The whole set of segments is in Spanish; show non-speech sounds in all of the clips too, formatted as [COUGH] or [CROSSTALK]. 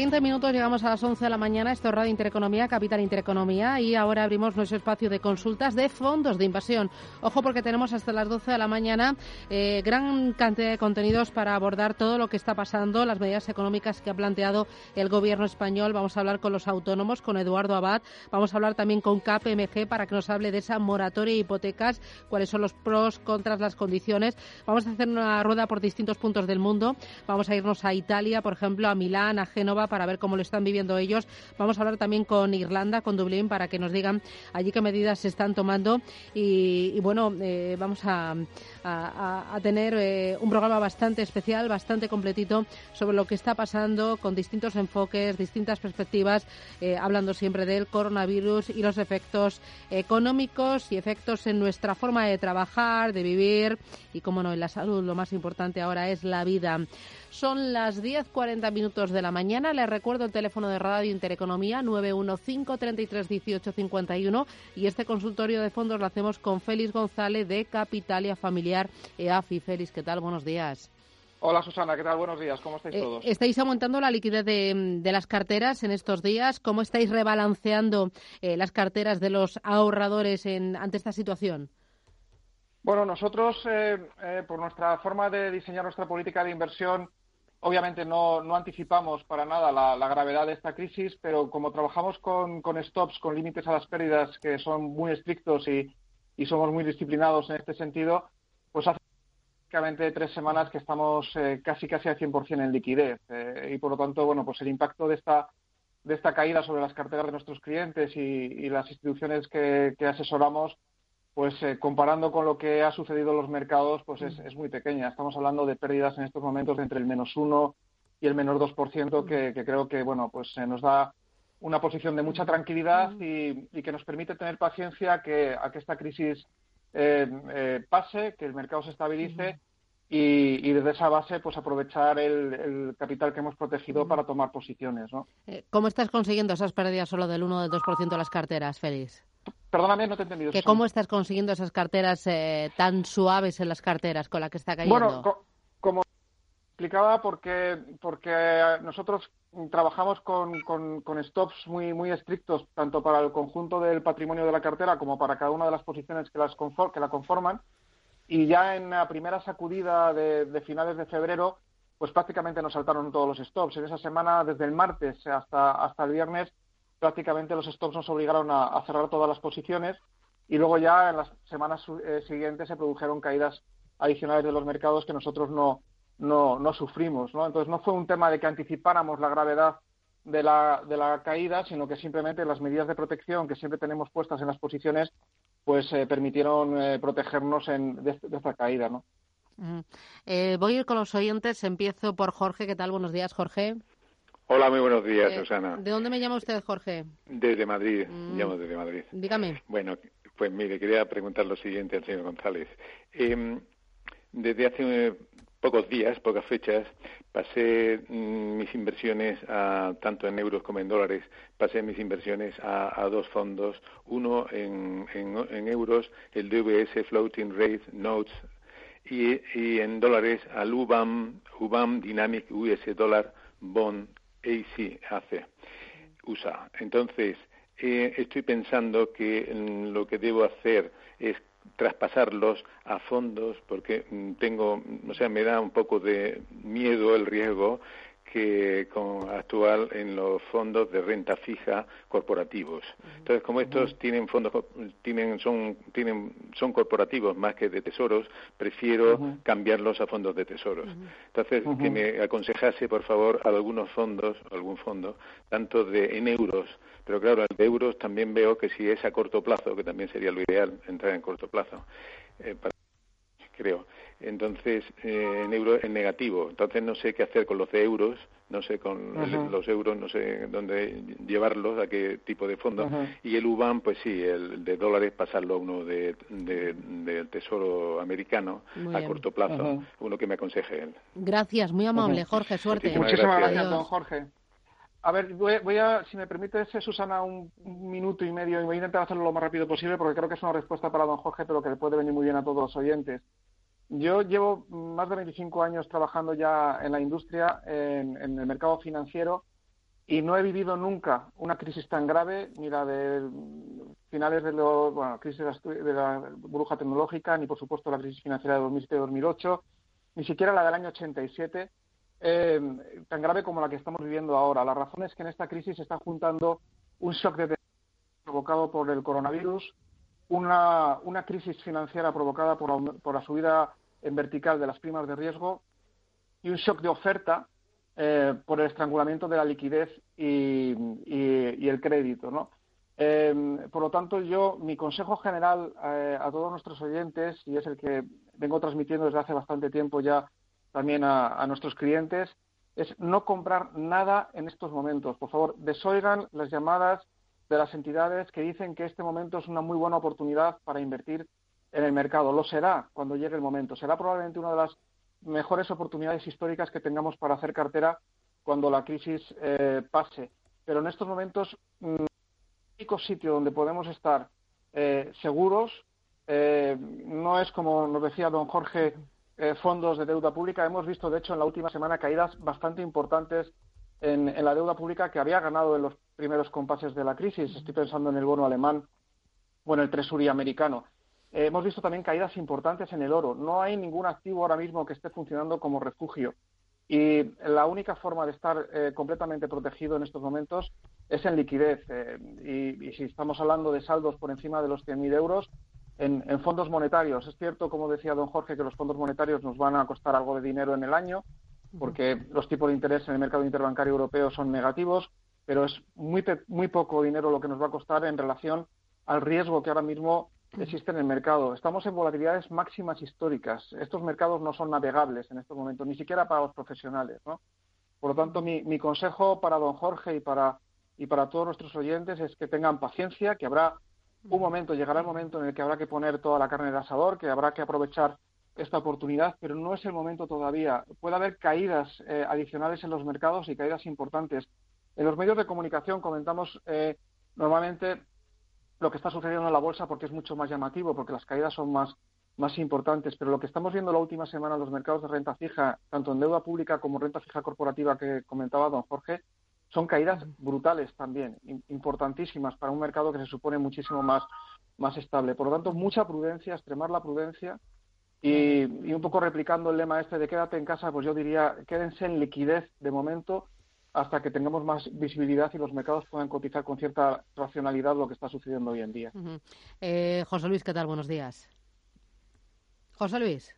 20 minutos, llegamos a las 11 de la mañana. Esto es Radio Intereconomía, Capital Intereconomía. Y ahora abrimos nuestro espacio de consultas de fondos de inversión. Ojo, porque tenemos hasta las 12 de la mañana eh, gran cantidad de contenidos para abordar todo lo que está pasando, las medidas económicas que ha planteado el gobierno español. Vamos a hablar con los autónomos, con Eduardo Abad. Vamos a hablar también con KPMG para que nos hable de esa moratoria de hipotecas, cuáles son los pros, contras, las condiciones. Vamos a hacer una rueda por distintos puntos del mundo. Vamos a irnos a Italia, por ejemplo, a Milán, a Génova para ver cómo lo están viviendo ellos. Vamos a hablar también con Irlanda, con Dublín, para que nos digan allí qué medidas se están tomando. Y, bueno, eh, vamos a, tener eh, un programa bastante especial, bastante completito sobre lo que está pasando con distintos enfoques, distintas perspectivas, eh, hablando siempre del coronavirus y los efectos económicos y efectos en nuestra forma de trabajar, de vivir y, como no, en la salud. Lo más importante ahora es la vida. Son las 10.40 minutos de la mañana. Les recuerdo el teléfono de Radio Intereconomía 915331851 y este consultorio de fondos lo hacemos con Félix González de Capitalia Familiar EAFI. Félix, ¿qué tal? Buenos días. Hola Susana, ¿qué tal? Buenos días, ¿cómo estáis eh, todos? ¿Estáis aumentando la liquidez de, las carteras en estos días? ¿Cómo estáis rebalanceando eh, las carteras de los ahorradores ante esta situación? Bueno, nosotros, eh, por nuestra forma de diseñar nuestra política de inversión, Obviamente no, no anticipamos para nada la, gravedad de esta crisis, pero como trabajamos con, stops, con límites a las pérdidas que son muy estrictos y, somos muy disciplinados en este sentido, pues hace prácticamente tres semanas que estamos eh, casi casi al 100% en liquidez. Eh, y por lo tanto, bueno, pues el impacto de esta, de esta caída sobre las carteras de nuestros clientes y, las instituciones que asesoramos pues eh, comparando con lo que ha sucedido en los mercados, pues es, es, muy pequeña. Estamos hablando de pérdidas en estos momentos de entre el menos uno y el menos 2%, que, que creo que bueno, pues se nos da una posición de mucha tranquilidad y, y que nos permite tener paciencia que, a que esta crisis eh, eh, pase, que el mercado se estabilice y, y, desde esa base pues aprovechar el, el, capital que hemos protegido para tomar posiciones. ¿no? ¿Cómo estás consiguiendo esas pérdidas solo del 1 o del 2% de las carteras, Félix? Perdóname, no te he entendido. ¿Que ¿Cómo estás consiguiendo esas carteras eh, tan suaves en las carteras con las que está cayendo? Bueno, como explicaba, porque, porque nosotros trabajamos con, con, stops muy, muy estrictos, tanto para el conjunto del patrimonio de la cartera como para cada una de las posiciones que, las que la conforman. Y ya en la primera sacudida de, de finales de febrero, pues prácticamente nos saltaron todos los stops. En esa semana, desde el martes hasta, hasta el viernes, prácticamente los stops nos obligaron a, cerrar todas las posiciones y luego ya en las semanas eh, siguientes se produjeron caídas adicionales de los mercados que nosotros no, no, no sufrimos. ¿no? Entonces no fue un tema de que anticipáramos la gravedad de la, de la caída, sino que simplemente las medidas de protección que siempre tenemos puestas en las posiciones pues eh, permitieron eh, protegernos en, de, esta caída. ¿no? voy a ir con los oyentes. Empiezo por Jorge. ¿Qué tal? Buenos días, Jorge. Hola, muy buenos días, eh, Susana. ¿De dónde me llama usted, Jorge? Desde Madrid, mm. llamo desde Madrid. Dígame. Bueno, pues mire, quería preguntar lo siguiente al señor González. Em, desde hace pocos días, pocas fechas, pasé mm, mis inversiones, a, tanto en euros como en dólares, pasé mis inversiones a, dos fondos, uno en, euros, el DVS Floating Rate Notes, y, y en dólares al UBAM, UBAM Dynamic US Dollar Bond AC hace, usa. Entonces, eh, estoy pensando que mm, lo que debo hacer es traspasarlos a fondos porque mm, tengo, o sea, me da un poco de miedo el riesgo que con actual en los fondos de renta fija corporativos. Entonces, como estos tienen fondos tienen son tienen son corporativos más que de tesoros, prefiero cambiarlos a fondos de tesoros. Entonces, que me aconsejase, por favor, algunos fondos, algún fondo, tanto de en euros, pero claro, el de euros también veo que si es a corto plazo, que también sería lo ideal entrar en corto plazo, eh, creo entonces eh, en euro en negativo. Entonces no sé qué hacer con los de euros no sé con los euros no sé dónde llevarlos a qué tipo de fondo. Y el UBAN pues sí el de dólares pasarlo a uno de, del tesoro americano a corto plazo. Uno que me aconseje él. Gracias muy amable Jorge suerte. Muchísimas gracias, don Jorge. A ver, voy, a, si me permite, Susana, un, minuto y medio y voy a intentar hacerlo lo más rápido posible porque creo que es una respuesta para don Jorge, pero que le puede venir muy bien a todos los oyentes. Yo llevo más de 25 años trabajando ya en la industria, en, el mercado financiero, y no he vivido nunca una crisis tan grave, ni la de finales de, los, bueno, crisis de la burbuja tecnológica, ni por supuesto la crisis financiera de 2007-2008, ni siquiera la del año 87, eh, tan grave como la que estamos viviendo ahora. La razón es que en esta crisis se está juntando un shock de provocado por el coronavirus, una, una crisis financiera provocada por, por la subida en vertical de las primas de riesgo y un shock de oferta eh, por el estrangulamiento de la liquidez y, el crédito. ¿no? Eh, por lo tanto, yo, mi consejo general eh, a todos nuestros oyentes, y es el que vengo transmitiendo desde hace bastante tiempo ya también a, nuestros clientes, es no comprar nada en estos momentos. Por favor, desoigan las llamadas de las entidades que dicen que este momento es una muy buena oportunidad para invertir en el mercado. Lo será cuando llegue el momento. Será probablemente una de las mejores oportunidades históricas que tengamos para hacer cartera cuando la crisis eh, pase. Pero en estos momentos, mm, el único sitio donde podemos estar eh, seguros eh, no es, como nos decía don Jorge, fondos de deuda pública. Hemos visto, de hecho, en la última semana caídas bastante importantes en, la deuda pública que había ganado en los primeros compases de la crisis. Estoy pensando en el bono alemán o en el Treasury americano. Eh, hemos visto también caídas importantes en el oro. No hay ningún activo ahora mismo que esté funcionando como refugio. Y la única forma de estar eh, completamente protegido en estos momentos es en liquidez. Eh, y, si estamos hablando de saldos por encima de los 100.000 euros, en, fondos monetarios. Es cierto, como decía don Jorge, que los fondos monetarios nos van a costar algo de dinero en el año, porque los tipos de interés en el mercado interbancario europeo son negativos, pero es muy, muy poco dinero lo que nos va a costar en relación al riesgo que ahora mismo existe en el mercado. Estamos en volatilidades máximas históricas. Estos mercados no son navegables en estos momentos, ni siquiera para los profesionales. ¿no? Por lo tanto, mi, mi consejo para don Jorge y para, y para todos nuestros oyentes es que tengan paciencia, que habrá un momento, llegará el momento en el que habrá que poner toda la carne en el asador, que habrá que aprovechar esta oportunidad, pero no es el momento todavía. Puede haber caídas eh, adicionales en los mercados y caídas importantes. En los medios de comunicación comentamos eh, normalmente lo que está sucediendo en la bolsa porque es mucho más llamativo, porque las caídas son más, más importantes. Pero lo que estamos viendo la última semana en los mercados de renta fija, tanto en deuda pública como renta fija corporativa que comentaba don Jorge, son caídas brutales también, importantísimas para un mercado que se supone muchísimo más, más estable. Por lo tanto, mucha prudencia, extremar la prudencia y, y, un poco replicando el lema este de quédate en casa, pues yo diría quédense en liquidez de momento hasta que tengamos más visibilidad y los mercados puedan cotizar con cierta racionalidad lo que está sucediendo hoy en día. Eh, José Luis, ¿qué tal? Buenos días. José Luis,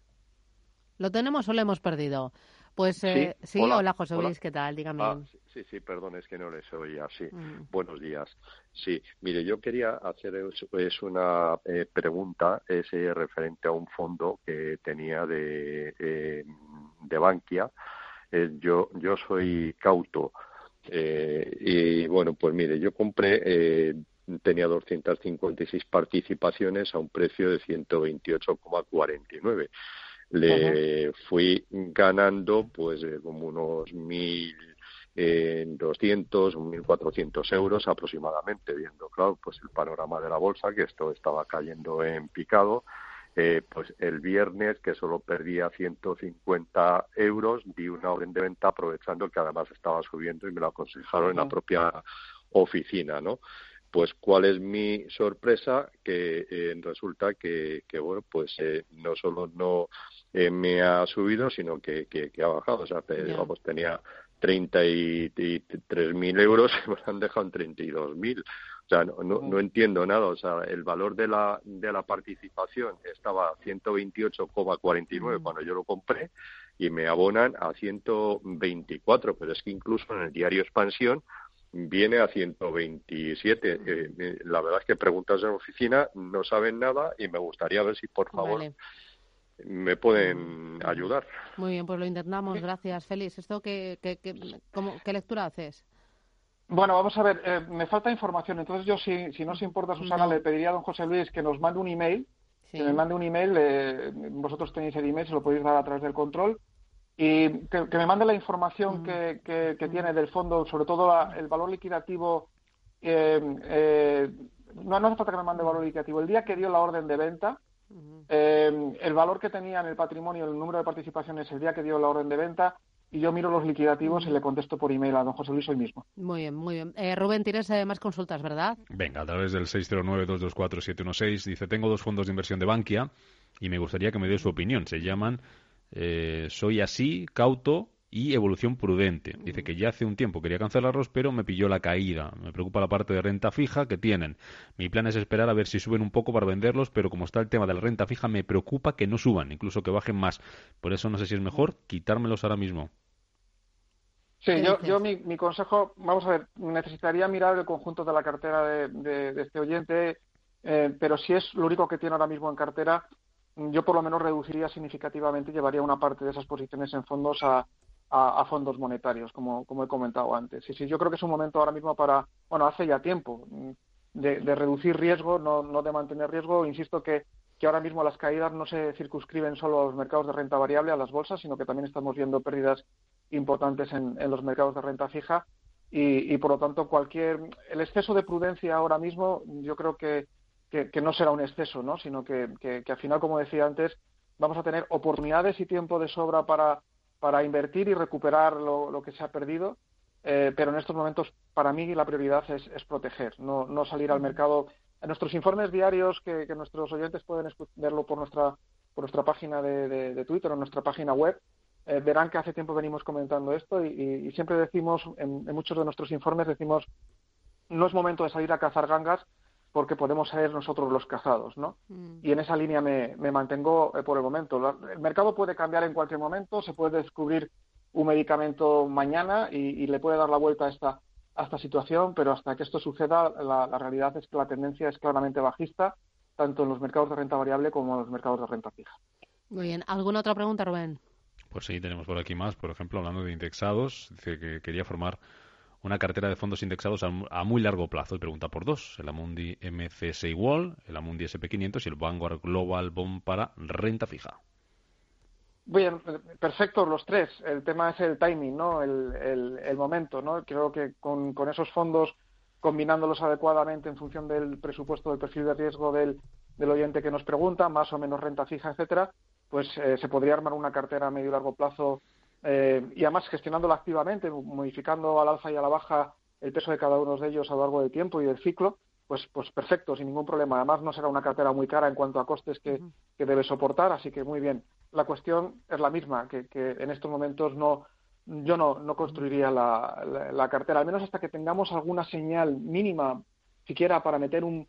¿lo tenemos o lo hemos perdido? Pues eh, sí, hola, José Luis, ¿qué tal? Dígame. Ah, sí, sí, perdón, es que no les oía. Sí, mm. buenos días. Sí, mire, yo quería hacer es, una eh, pregunta, es referente a un fondo que tenía de, de Bankia eh, yo, yo soy cauto. Eh, y bueno, pues mire, yo compré, eh, tenía 256 participaciones a un precio de 128,49. Le fui ganando pues como unos mil en 200 1.400 euros aproximadamente, viendo, claro, pues el panorama de la bolsa, que esto estaba cayendo en picado, eh, pues el viernes, que solo perdía 150 euros, di una orden de venta aprovechando que además estaba subiendo y me lo aconsejaron en la propia oficina, ¿no? pues cuál es mi sorpresa que eh, resulta que, que bueno pues eh, no solo no eh, me ha subido sino que, que, ha bajado. O sea digamos tenía 33.000 euros y [LAUGHS] me han dejado en 32.000 o sea no, no, no, entiendo nada o sea el valor de la de la participación estaba a 128,49 cuando yo lo compré y me abonan a 124 pero es que incluso en el diario expansión viene a 127. Eh, eh, la verdad es que preguntas en la oficina no saben nada y me gustaría ver si, por favor, me pueden ayudar. Muy bien, pues lo intentamos. Gracias, Félix. ¿Esto qué, qué, qué, qué lectura haces? Bueno, vamos a ver, eh, me falta información. Entonces yo, si, si no se importa, Susana, le pediría a don José Luis que nos mande un email. Que me mande un email. vosotros tenéis el email, se lo podéis dar a través del control y que, me mande la información mm. que, que, tiene del fondo, sobre todo el valor liquidativo. Eh, eh, no, no hace falta que me mande el valor liquidativo. El día que dio la orden de venta, eh, el valor que tenía en el patrimonio, el número de participaciones, el día que dio la orden de venta, y yo miro los liquidativos y le contesto por email a don José Luis hoy mismo. Muy bien, muy bien. Rubén, tienes más consultas, ¿verdad? Venga, a través del 609-224-716 dice, tengo dos fondos de inversión de Bankia y me gustaría que me dé su opinión. Se llaman eh, soy así, cauto y evolución prudente. Dice que ya hace un tiempo quería cancelarlos, pero me pilló la caída. Me preocupa la parte de renta fija que tienen. Mi plan es esperar a ver si suben un poco para venderlos, pero como está el tema de la renta fija, me preocupa que no suban, incluso que bajen más. Por eso no sé si es mejor quitármelos ahora mismo. Sí, yo, yo mi, mi, consejo, vamos a ver, necesitaría mirar el conjunto de la cartera de, este oyente, eh, pero si es lo único que tiene ahora mismo en cartera, yo por lo menos reduciría significativamente llevaría una parte de esas posiciones en fondos a, a, fondos monetarios, como, como he comentado antes. Y sí, yo creo que es un momento ahora mismo para, bueno, hace ya tiempo, de, de reducir riesgo, no, no de mantener riesgo. Insisto que, que ahora mismo las caídas no se circunscriben solo a los mercados de renta variable, a las bolsas, sino que también estamos viendo pérdidas importantes en, en los mercados de renta fija. Y, y, por lo tanto, cualquier. El exceso de prudencia ahora mismo, yo creo que que, no será un exceso, ¿no? sino que, que, al final, como decía antes, vamos a tener oportunidades y tiempo de sobra para, para invertir y recuperar lo, que se ha perdido, eh, pero en estos momentos, para mí, la prioridad es, es proteger, no, no, salir al mercado. En nuestros informes diarios, que, nuestros oyentes pueden verlo por nuestra, por nuestra página de, de, Twitter o nuestra página web, eh, verán que hace tiempo venimos comentando esto y, siempre decimos, en, en, muchos de nuestros informes, decimos, no es momento de salir a cazar gangas, porque podemos ser nosotros los cazados, ¿no? Mm. Y en esa línea me, mantengo eh, por el momento. el mercado puede cambiar en cualquier momento, se puede descubrir un medicamento mañana y, le puede dar la vuelta a esta, a esta situación, pero hasta que esto suceda, la, realidad es que la tendencia es claramente bajista, tanto en los mercados de renta variable como en los mercados de renta fija. Muy bien. ¿Alguna otra pregunta, Rubén? Pues sí, tenemos por aquí más. Por ejemplo, hablando de indexados, dice que quería formar una cartera de fondos indexados a, muy largo plazo. Y pregunta por dos, el Amundi MCSI Wall, el Amundi SP500 y el Vanguard Global Bond para renta fija. Bien, perfecto los tres. El tema es el timing, ¿no? El, el, momento, ¿no? Creo que con, con, esos fondos, combinándolos adecuadamente en función del presupuesto, del perfil de riesgo del, del oyente que nos pregunta, más o menos renta fija, etcétera, pues eh, se podría armar una cartera a medio y largo plazo eh, y además gestionándola activamente, modificando al alza y a la baja el peso de cada uno de ellos a lo largo del tiempo y del ciclo, pues, pues perfecto, sin ningún problema. Además, no será una cartera muy cara en cuanto a costes que, debe soportar, así que muy bien. La cuestión es la misma, que, en estos momentos no, yo no, no construiría la, cartera, al menos hasta que tengamos alguna señal mínima, siquiera para meter un,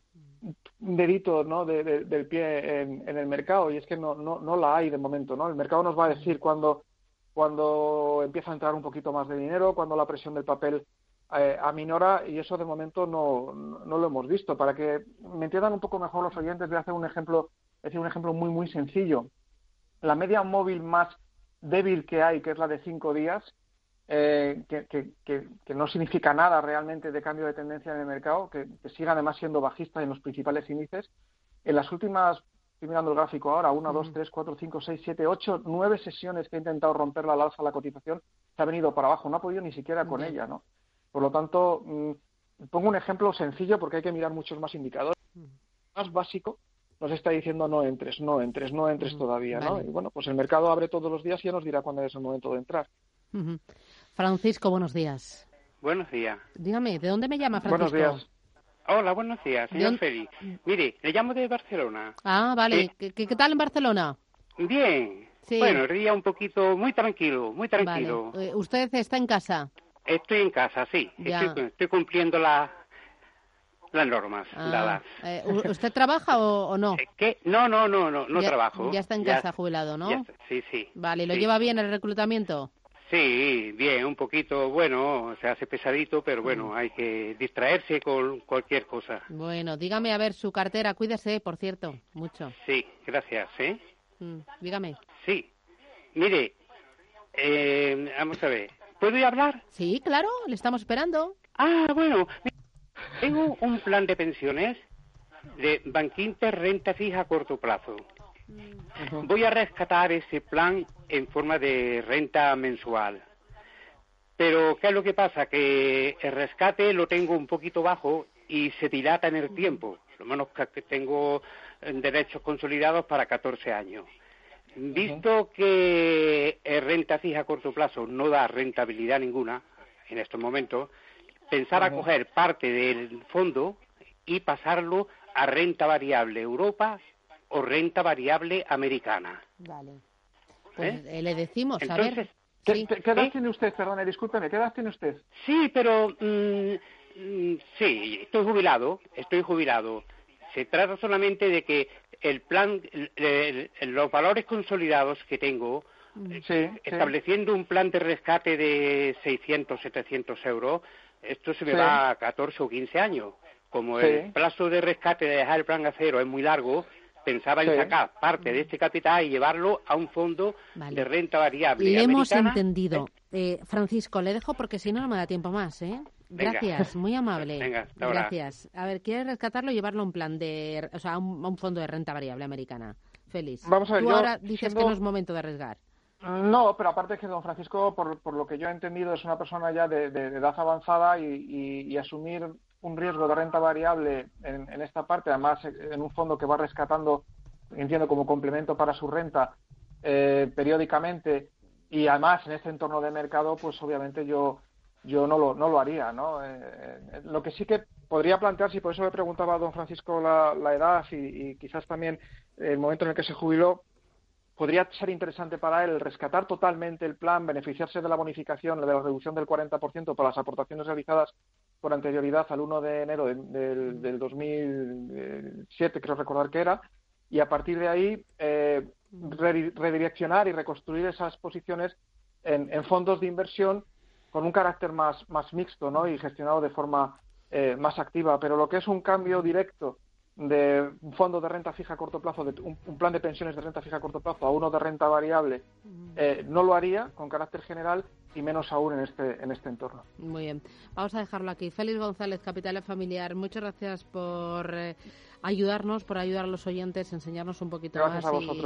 dedito ¿no? del pie en, en, el mercado, y es que no, no, no la hay de momento. ¿no? El mercado nos va a decir cuando cuando empieza a entrar un poquito más de dinero, cuando la presión del papel eh, aminora y eso de momento no, no, lo hemos visto. Para que me entiendan un poco mejor los oyentes, voy a hacer un ejemplo, decir, un ejemplo muy muy sencillo. La media móvil más débil que hay, que es la de cinco días, eh, que, que, que, no significa nada realmente de cambio de tendencia en el mercado, que, sigue además siendo bajista en los principales índices, en las últimas estoy mirando el gráfico ahora, una, dos, tres, cuatro, cinco, seis, siete, ocho, nueve sesiones que ha intentado romper la alza la cotización, se ha venido para abajo, no ha podido ni siquiera con ella, ¿no? Por lo tanto, mm, pongo un ejemplo sencillo porque hay que mirar muchos más indicadores. Más básico nos está diciendo no entres, no entres, no entres todavía, ¿no? Y bueno, pues el mercado abre todos los días y ya nos dirá cuándo es el momento de entrar. Francisco, buenos días. Buenos días. Dígame, ¿de dónde me llama Francisco? Buenos días. Hola, buenos días, señor Félix. Mire, le llamo de Barcelona. Ah, vale. ¿Qué, qué, tal en Barcelona? Bien. Bueno, el día un poquito muy tranquilo, muy tranquilo. Eh, ¿Usted está en casa? Estoy en casa, sí. Estoy, cumpliendo las normas ah, eh, ¿Usted trabaja o, no? ¿Qué? No, no, no, no, no trabajo. Ya está en casa jubilado, ¿no? sí, sí. Vale, ¿lo lleva bien el reclutamiento? Sí, bien, un poquito, bueno, se hace pesadito, pero bueno, mm. hay que distraerse con cualquier cosa. Bueno, dígame, a ver, su cartera, cuídese, por cierto, mucho. Sí, gracias, ¿eh? Mm, dígame. Sí, mire, eh, vamos a ver, ¿puedo hablar? Sí, claro, le estamos esperando. Ah, bueno, tengo un plan de pensiones de Banquinter renta fija a corto plazo. Voy a rescatar ese plan en forma de renta mensual. Pero, ¿qué es lo que pasa? Que el rescate lo tengo un poquito bajo y se dilata en el tiempo. Lo menos que tengo derechos consolidados para 14 años. Visto que renta fija a corto plazo no da rentabilidad ninguna en estos momentos, pensar a coger parte del fondo y pasarlo a renta variable Europa o renta variable americana. Vale. Pues ¿Eh? le decimos, a ver. ¿Qué, edad tiene usted? Perdone, discúlpeme, ¿qué edad tiene usted? Sí, pero. Mm, mm, sí, estoy jubilado, estoy jubilado. Se trata solamente de que el plan, los valores consolidados que tengo, estableciendo un plan de rescate de 600, 700 euros, esto se me va a 14 o 15 años. Como el plazo de rescate de dejar el plan a cero es muy largo, pensaba en sacar parte de este capital y llevarlo a un fondo de renta variable. Le hemos entendido. Eh, Francisco, le dejo porque si no, no me da tiempo más. ¿eh? Gracias, muy amable. Venga, Gracias. A ver, ¿quiere rescatarlo y llevarlo a un plan de, o sea, a un, fondo de renta variable americana? Feliz. Vamos a ver, Tú ahora dices que no es momento de arriesgar. No, pero aparte que don Francisco, por, por, lo que yo he entendido, es una persona ya de, edad avanzada y, asumir un riesgo de renta variable en, esta parte, además en un fondo que va rescatando, entiendo, como complemento para su renta eh, periódicamente y además en este entorno de mercado, pues obviamente yo yo no lo, no lo haría, ¿no? Eh, eh, lo que sí que podría plantearse, y por eso le preguntaba a don Francisco la, edad y, quizás también el momento en el que se jubiló, podría ser interesante para él rescatar totalmente el plan, beneficiarse de la bonificación, de la reducción del 40% para las aportaciones realizadas por anterioridad al 1 de enero del, del 2007, creo recordar que era, y a partir de ahí eh, redireccionar y reconstruir esas posiciones en, fondos de inversión con un carácter más, más mixto ¿no? y gestionado de forma eh, más activa. Pero lo que es un cambio directo de un fondo de renta fija a corto plazo, de un, plan de pensiones de renta fija a corto plazo a uno de renta variable, eh, no lo haría con carácter general y menos aún en este, en este entorno. Muy bien. Vamos a dejarlo aquí. Félix González, Capital Familiar, muchas gracias por eh, ayudarnos, por ayudar a los oyentes, enseñarnos un poquito más.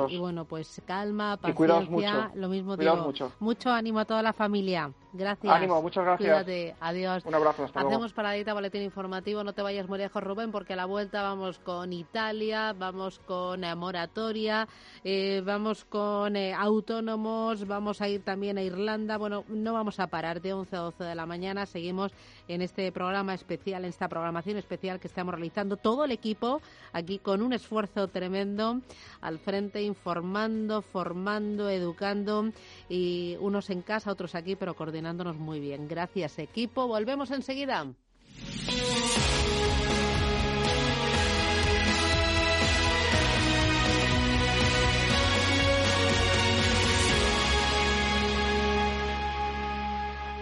Y, bueno, pues calma, paciencia, lo mismo digo. Mucho. mucho ánimo a toda la familia. Gracias. Ánimo, muchas gracias. Cuídate. Adiós. Un abrazo, hasta Hacemos paradita, boletín informativo. No te vayas muy lejos, Rubén, porque a la vuelta vamos con Italia, vamos con eh, moratoria, eh, vamos con eh, autónomos, vamos a ir también a Irlanda. Bueno, no vamos a parar de 11 a 12 de la mañana. Seguimos en este programa especial, en esta programación especial que estamos realizando todo el equipo aquí con un esfuerzo tremendo al frente, informando, formando, educando y unos en casa, otros aquí, pero coordinándonos muy bien. Gracias, equipo. Volvemos enseguida.